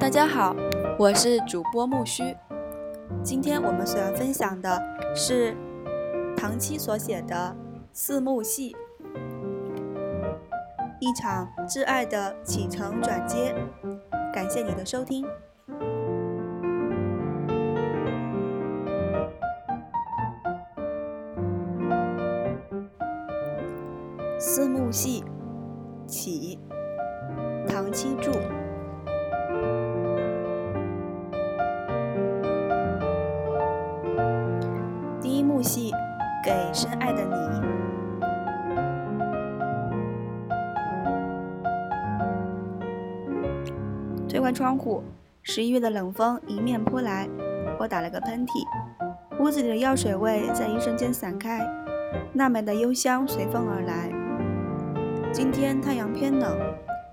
大家好，我是主播木须。今天我们所要分享的是唐七所写的《四幕戏》，一场挚爱的起承转接。感谢你的收听。四幕戏起，唐七著。给深爱的你。推开窗户，十一月的冷风迎面扑来，我打了个喷嚏，屋子里的药水味在一瞬间散开，娜美的幽香随风而来。今天太阳偏冷，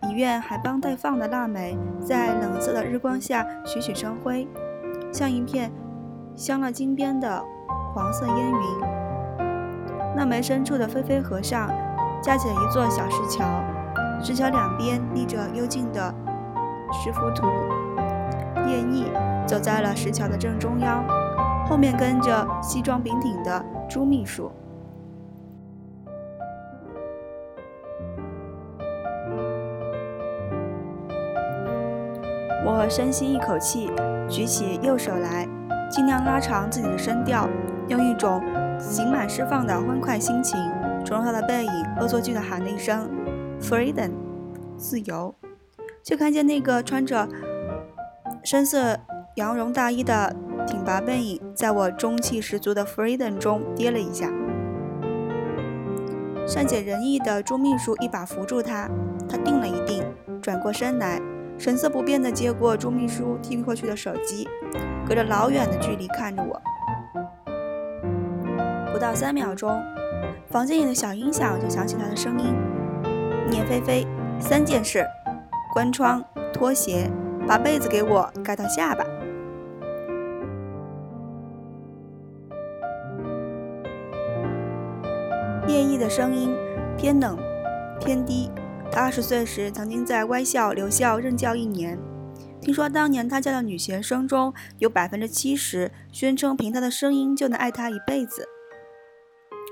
医院还帮待放的腊梅在冷色的日光下徐徐生辉，像一片镶了金边的黄色烟云。腊梅深处的飞飞河上架起了一座小石桥，石桥两边立着幽静的石浮图。叶毅走在了石桥的正中央，后面跟着西装笔挺的朱秘书。我深吸一口气，举起右手来，尽量拉长自己的声调，用一种刑满释放的欢快心情，冲他的背影恶作剧地喊了一声 “Freedom”，自由。就看见那个穿着深色羊绒大衣的挺拔背影，在我中气十足的 “Freedom” 中跌了一下。善解人意的朱秘书一把扶住他，他定了一定，转过身来。神色不变地接过朱秘书递过去的手机，隔着老远的距离看着我。不到三秒钟，房间里的小音响就响起他的声音：“聂菲菲，三件事：关窗、脱鞋，把被子给我盖到下巴。”叶毅的声音偏冷偏低。他二十岁时，曾经在歪校留校任教一年。听说当年他教的女学生中有百分之七十宣称凭他的声音就能爱他一辈子。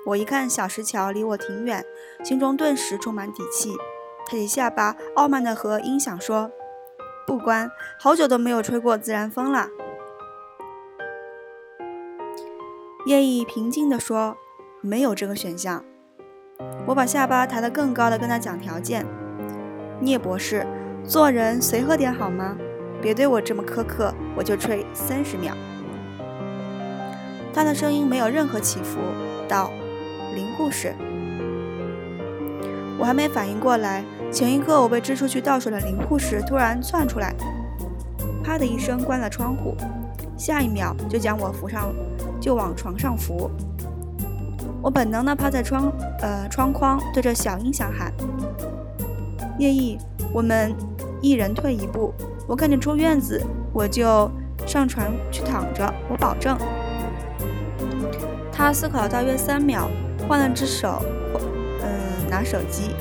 我一看小石桥离我挺远，心中顿时充满底气，抬起下巴，傲慢地和音响说：“不关，好久都没有吹过自然风了。”叶毅平静地说：“没有这个选项。”我把下巴抬得更高的跟他讲条件：“聂博士，做人随和点好吗？别对我这么苛刻，我就吹三十秒。”他的声音没有任何起伏，道：“林护士。”我还没反应过来，前一刻我被支出去倒水的林护士突然窜出来，啪的一声关了窗户，下一秒就将我扶上，就往床上扶。我本能地趴在窗，呃，窗框，对着小音响喊：“叶毅，我们一人退一步。我赶紧出院子，我就上床去躺着。我保证。”他思考大约三秒，换了只手，嗯，拿手机。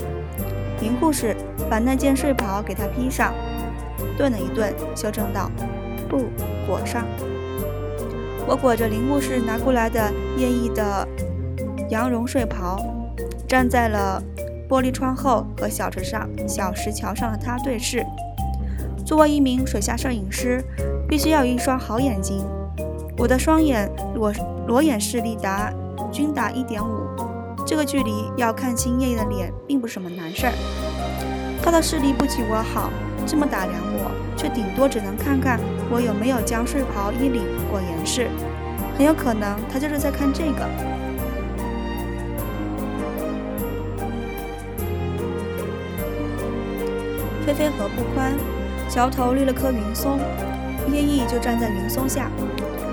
林护士把那件睡袍给他披上，顿了一顿，修正道：“不，裹上。”我裹着林护士拿过来的叶毅的。羊绒睡袍，站在了玻璃窗后，和小石上小石桥上的他对视。作为一名水下摄影师，必须要有一双好眼睛。我的双眼裸裸眼视力达均达一点五，这个距离要看清叶叶的脸，并不是什么难事儿。他的视力不及我好，这么打量我，却顶多只能看看我有没有将睡袍衣领裹严实。很有可能他就是在看这个。飞飞河不宽，桥头立了棵云松，叶毅就站在云松下。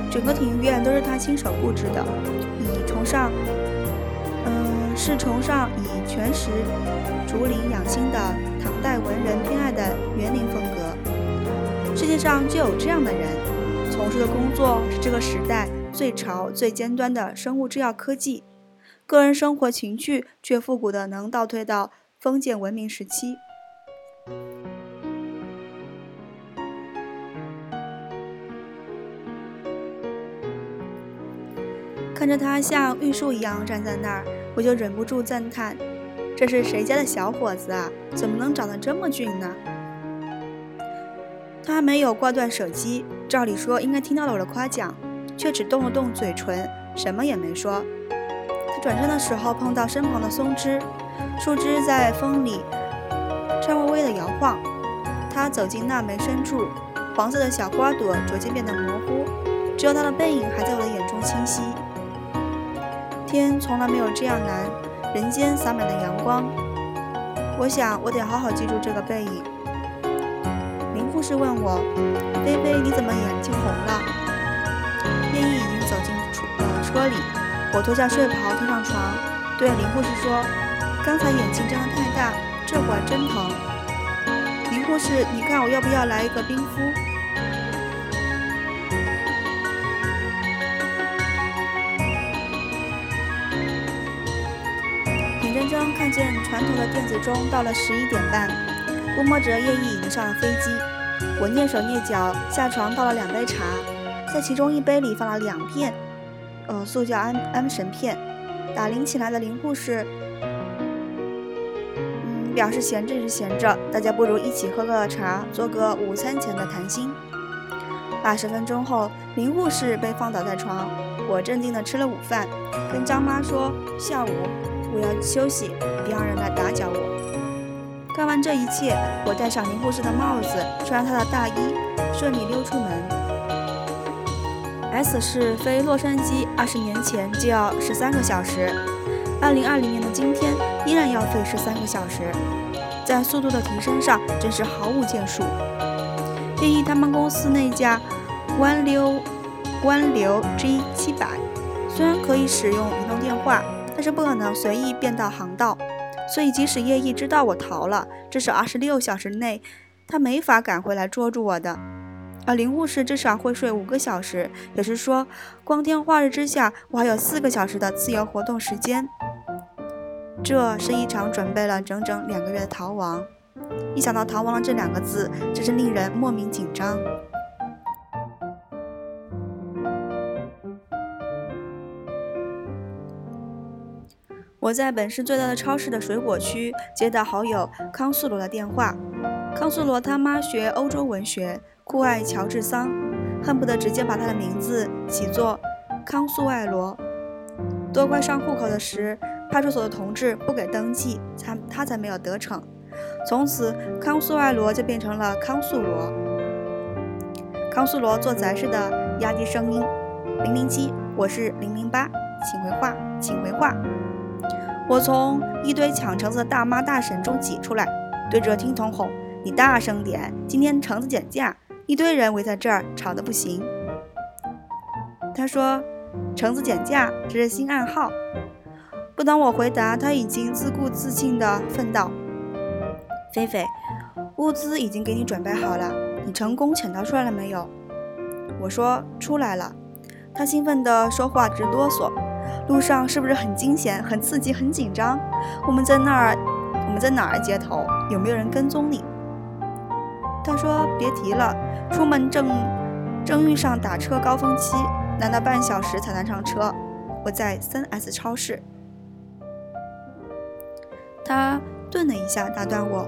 整个庭院都是他亲手布置的，以崇尚，是崇尚以全石竹林养心的唐代文人偏爱的园林风格。世界上就有这样的人，从事的工作是这个时代最潮、最尖端的生物制药科技，个人生活情趣却复古的能倒退到封建文明时期。看着他像玉树一样站在那儿，我就忍不住赞叹：“这是谁家的小伙子啊？怎么能长得这么俊呢？”他没有挂断手机，照理说应该听到了我的夸奖，却只动了动嘴唇，什么也没说。他转身的时候碰到身旁的松枝，树枝在风里颤巍巍地摇晃。他走进那枚深处，黄色的小花朵逐渐变得模糊，只有他的背影还在我的眼中清晰。天从来没有这样蓝，人间洒满了阳光。我想，我得好好记住这个背影。林护士问我：“菲菲，你怎么眼睛红了？”叶毅已经走进车呃车里，我脱下睡袍，跳上床，对林护士说：“刚才眼睛睁得太大，这会儿真疼。”林护士，你看我要不要来一个冰敷？刚看见船头的电子钟到了十一点半，估摸着叶毅已经上了飞机。我蹑手蹑脚下床倒了两杯茶，在其中一杯里放了两片，呃，速效安安神片。打铃起来的林护士，嗯，表示闲着是闲着，大家不如一起喝个茶，做个午餐前的谈心。八十分钟后，林护士被放倒在床，我镇定地吃了午饭，跟张妈说下午。我要休息，别让人来打搅我。干完这一切，我戴上林护士的帽子，穿上她的大衣，顺利溜出门。S 市飞洛杉矶二十年前就要十三个小时，二零二零年的今天依然要飞十三个小时，在速度的提升上真是毫无建树。建议他们公司那架湾流湾流 G 七百，虽然可以使用移动电话。是不可能随意变道航道，所以即使叶毅知道我逃了，至少二十六小时内他没法赶回来捉住我的。而林护士至少会睡五个小时，也是说，光天化日之下，我还有四个小时的自由活动时间。这是一场准备了整整两个月的逃亡，一想到逃亡了这两个字，真是令人莫名紧张。我在本市最大的超市的水果区接到好友康素罗的电话。康素罗他妈学欧洲文学，酷爱乔治桑，恨不得直接把他的名字起作康素爱罗。多亏上户口的时，派出所的同志不给登记，才他才没有得逞。从此，康素爱罗就变成了康素罗。康素罗做宅似的压低声音：“零零七，我是零零八，请回话，请回话。”我从一堆抢橙子的大妈大婶中挤出来，对着听筒吼：“你大声点！今天橙子减价，一堆人围在这儿，吵得不行。”他说：“橙子减价，这是新暗号。”不等我回答，他已经自顾自信地奋道：“菲菲，物资已经给你准备好了，你成功潜逃出来了没有？”我说：“出来了。”他兴奋地说话直哆嗦。路上是不是很惊险、很刺激、很紧张？我们在那儿，我们在哪儿接头？有没有人跟踪你？他说：“别提了，出门正正遇上打车高峰期，难了半小时才能上车。我在三 S 超市。”他顿了一下，打断我：“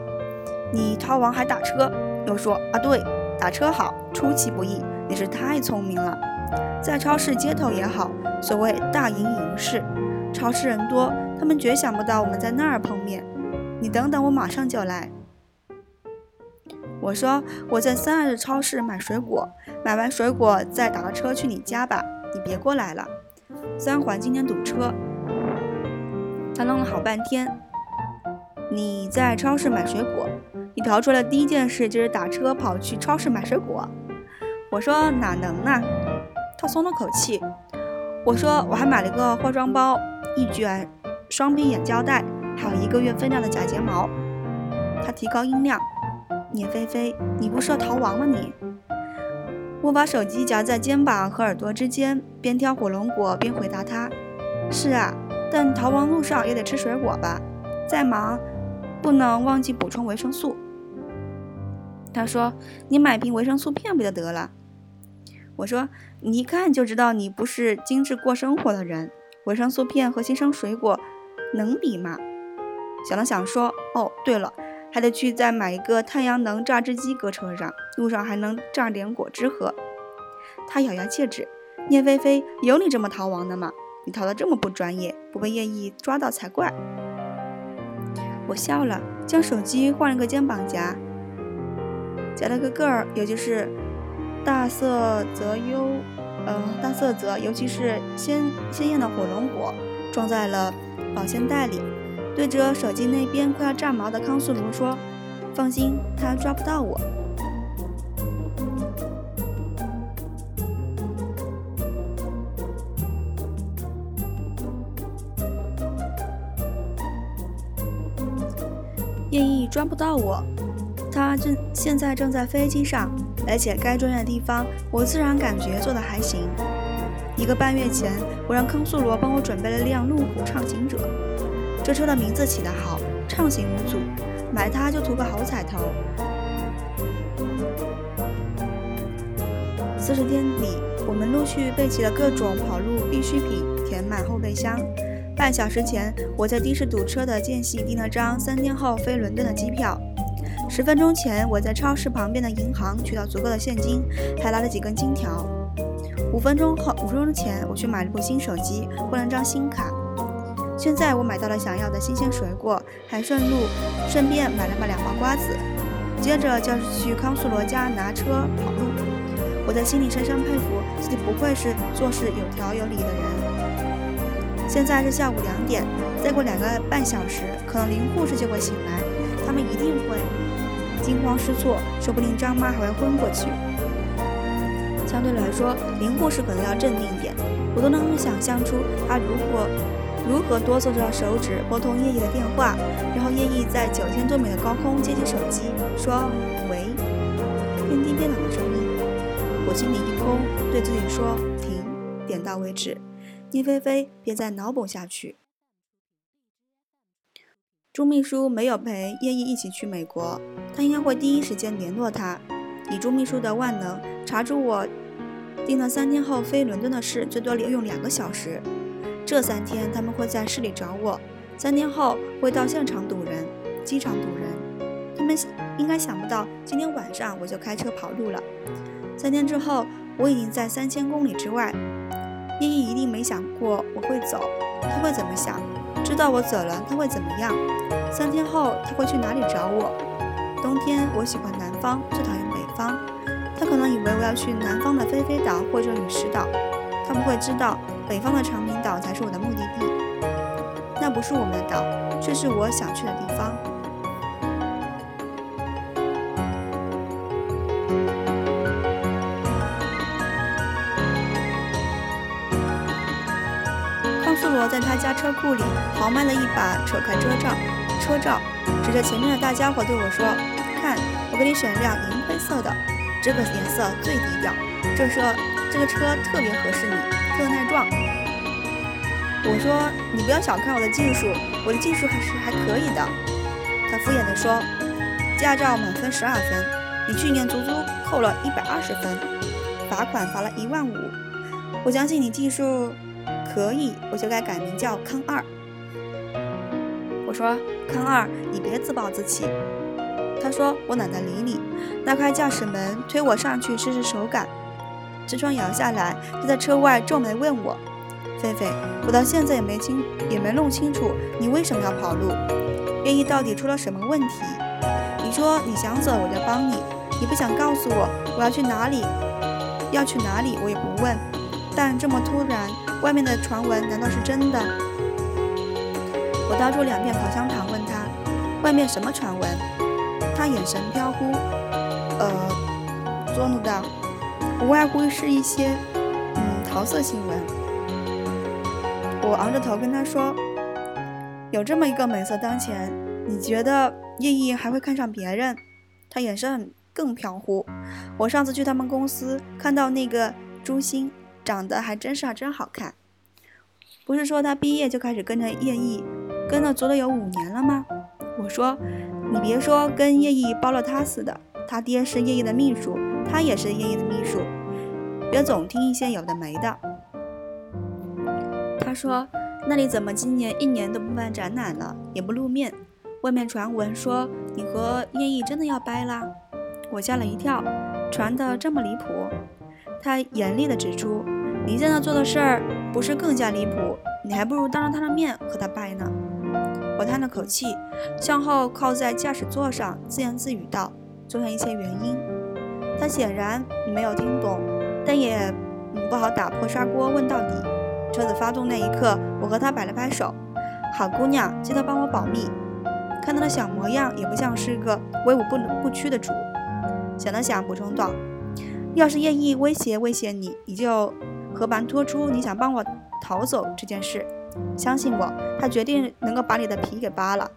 你逃亡还打车？”又说：“啊，对，打车好，出其不意。你是太聪明了。”在超市街头也好，所谓大营营市，超市人多，他们绝想不到我们在那儿碰面。你等等，我马上就来。我说我在三二的超市买水果，买完水果再打个车去你家吧。你别过来了，三环今天堵车。他愣了好半天。你在超市买水果，你逃出来第一件事就是打车跑去超市买水果。我说哪能呢？他松了口气，我说我还买了个化妆包，一卷双皮眼胶带，还有一个月分量的假睫毛。他提高音量：“聂菲菲，你不是要逃亡吗？你？”我把手机夹在肩膀和耳朵之间，边挑火龙果边回答他：“是啊，但逃亡路上也得吃水果吧？再忙，不能忘记补充维生素。”他说：“你买瓶维生素片不就得了？”我说：“你一看就知道你不是精致过生活的人，维生素片和新生水果能比吗？”想了想说：“哦，对了，还得去再买一个太阳能榨汁机搁车上，路上还能榨点果汁喝。”他咬牙切齿：“聂菲菲，有你这么逃亡的吗？你逃得这么不专业，不被叶毅抓到才怪。”我笑了，将手机换了个肩膀夹，夹了个个儿，也就是大色泽优，呃，大色泽，尤其是鲜鲜艳的火龙果，装在了保鲜袋里，对着手机那边快要炸毛的康素罗说：“放心，他抓不到我。”叶毅抓不到我，他正现在正在飞机上，而且该专业的地方，我自然感觉做的还行。一个半月前，我让康素罗帮我准备了辆路虎畅行者，这车的名字起得好，畅行无阻，买它就图个好彩头。四十天里，我们陆续备齐了各种跑路必需品，填满后备箱。半小时前，我在的士堵车的间隙订了张三天后飞伦敦的机票。十分钟前，我在超市旁边的银行取到足够的现金，还拿了几根金条。五分钟后，五分钟前，我去买了部新手机，换了张新卡。现在我买到了想要的新鲜水果，还顺路顺便买了两包瓜子。接着就是去康素罗家拿车跑路。我在心里深深佩服自己，不愧是做事有条有理的人。现在是下午两点，再过两个半小时，可能林护士就会醒来，他们一定会惊慌失措，说不定张妈还会昏过去。相对来说，林护士可能要镇定一点，我都能想象出她如何如何哆嗦着手指拨通叶毅的电话，然后叶毅在九千多米的高空接起手机，说：“喂。”偏低偏冷的声音，我心里一空，对自己说：“停，点到为止。”聂菲菲，别再脑补下去。朱秘书没有陪叶毅一起去美国，他应该会第一时间联络他。以朱秘书的万能，查出我订了三天后飞伦敦的事，最多留用两个小时。这三天他们会在市里找我，三天后会到现场堵人，机场堵人。他们应该想不到今天晚上我就开车跑路了。三天之后，我已经在三千公里之外。叶毅一定没想过我会走，他会怎么想？知道我走了，他会怎么样？三天后他会去哪里找我？冬天我喜欢南方，最讨厌北方。他可能以为我要去南方的飞飞岛或者陨石岛，他不会知道北方的长明岛才是我的目的地。那不是我们的岛，却是我想去的地方。在他家车库里豪迈的一把扯开车罩，车罩指着前面的大家伙对我说：“看，我给你选辆银灰色的，这个颜色最低调。这车这个车特别合适你，特耐撞。”我说：“你不要小看我的技术，我的技术还是还可以的。”他敷衍地说：“驾照满分十二分，你去年足足扣了一百二十分，罚款罚了一万五。我相信你技术。”可以，我就该改名叫康二。我说康二，你别自暴自弃。他说我懒得理你。拉开驾驶门，推我上去试试手感。车窗摇下来，他在车外皱眉问我：“菲菲，我到现在也没清也没弄清楚你为什么要跑路，愿意到底出了什么问题？你说你想走，我就帮你；你不想告诉我我要去哪里，要去哪里，我也不问。但这么突然。”外面的传闻难道是真的？我掏出两片口香糖，问他：“外面什么传闻？”他眼神飘忽，呃，作怒道：“无外乎是一些，嗯，桃色新闻。”我昂着头跟他说：“有这么一个美色当前，你觉得叶毅还会看上别人？”他眼神更飘忽。我上次去他们公司看到那个朱星。长得还真是啊，真好看。不是说他毕业就开始跟着叶毅，跟了足了有五年了吗？我说，你别说跟叶毅包了他似的，他爹是叶毅的秘书，他也是叶毅的秘书。别总听一些有的没的。他说：“那里怎么今年一年都不办展览了，也不露面？外面传闻说你和叶毅真的要掰啦？”我吓了一跳，传的这么离谱？他严厉地指出：“你在那做的事儿，不是更加离谱？你还不如当着他的面和他掰呢。”我叹了口气，向后靠在驾驶座上，自言自语道：“总有一些原因。”他显然没有听懂，但也不好打破砂锅问到底。车子发动那一刻，我和他摆了摆手：“好姑娘，记得帮我保密。”看他的小模样，也不像是个威武不不屈的主。想了想，补充道：“要是叶毅威胁威胁你，你就和盘托出你想帮我逃走这件事。”相信我，他决定能够把你的皮给扒了。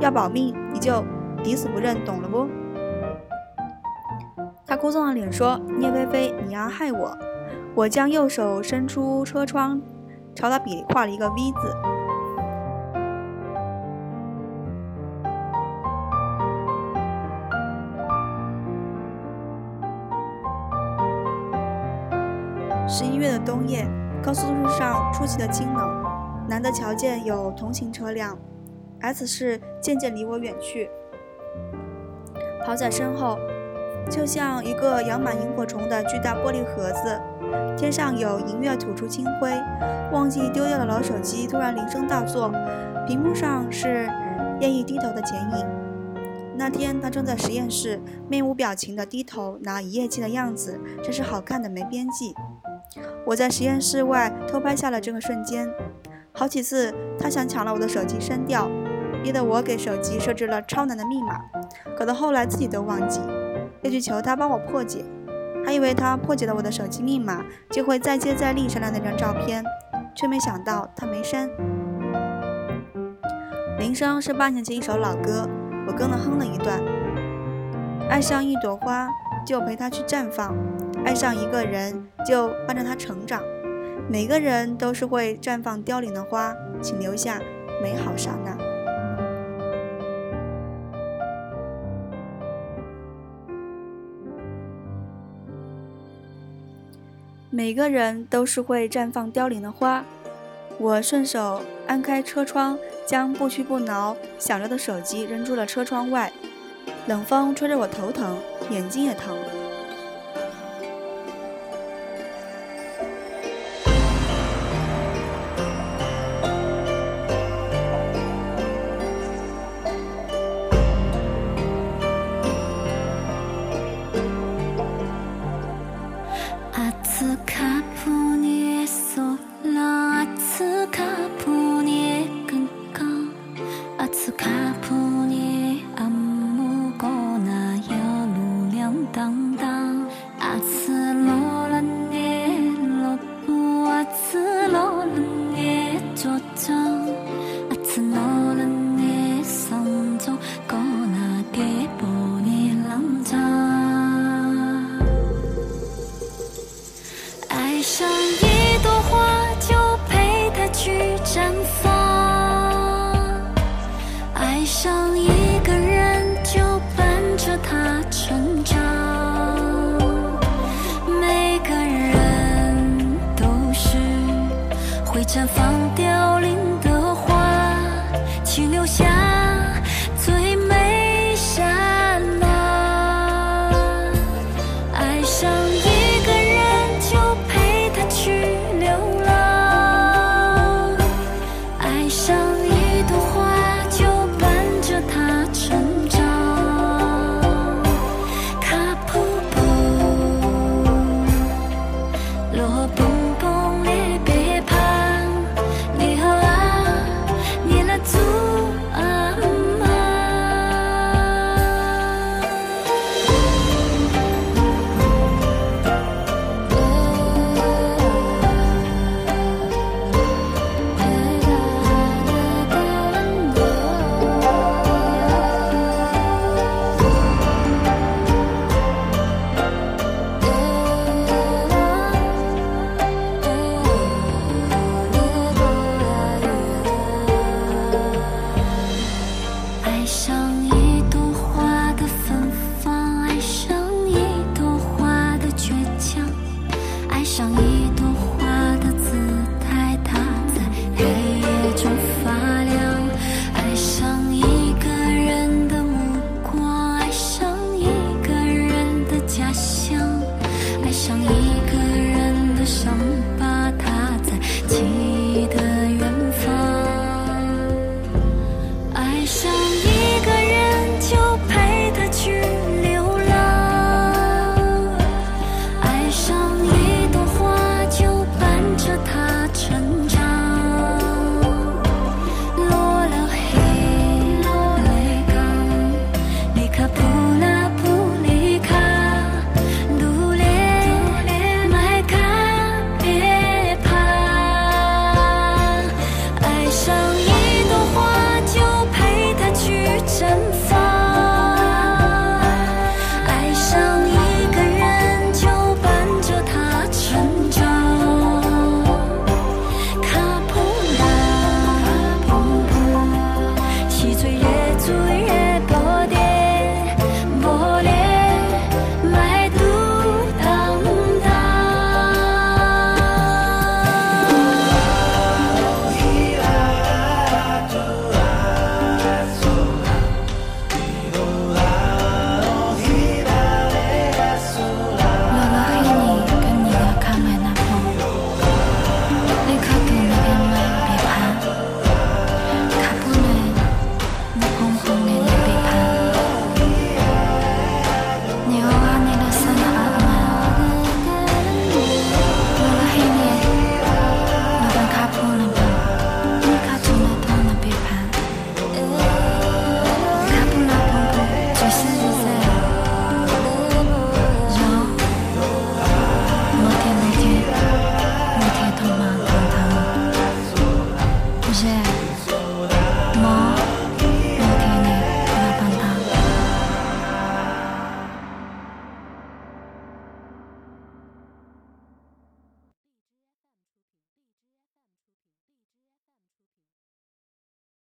要保命，你就抵死不认，懂了不？他哭丧着脸说：“聂菲菲，你要害我！”我将右手伸出车窗，朝他比划了一个 V 字。冬夜，高速路上出奇的清冷。难得瞧见有同行车辆，S 市渐渐离我远去，跑在身后，就像一个养满萤火虫的巨大玻璃盒子。天上有银月吐出清辉，忘记丢掉的老手机突然铃声大作，屏幕上是叶毅低头的剪影。那天他正在实验室，面无表情地低头拿一页记的样子，真是好看的没边际。我在实验室外偷拍下了这个瞬间。好几次，他想抢了我的手机删掉，逼得我给手机设置了超难的密码，搞得后来自己都忘记，又去求他帮我破解，还以为他破解了我的手机密码就会再接再厉删了那张照片，却没想到他没删。铃声是八年前一首老歌，我跟了哼了一段。爱上一朵花，就陪它去绽放；爱上一个人，就伴着他成长。每个人都是会绽放凋零的花，请留下美好刹那。每个人都是会绽放凋零的花。我顺手按开车窗，将不屈不挠响着的手机扔出了车窗外。冷风吹着我头疼，眼睛也疼。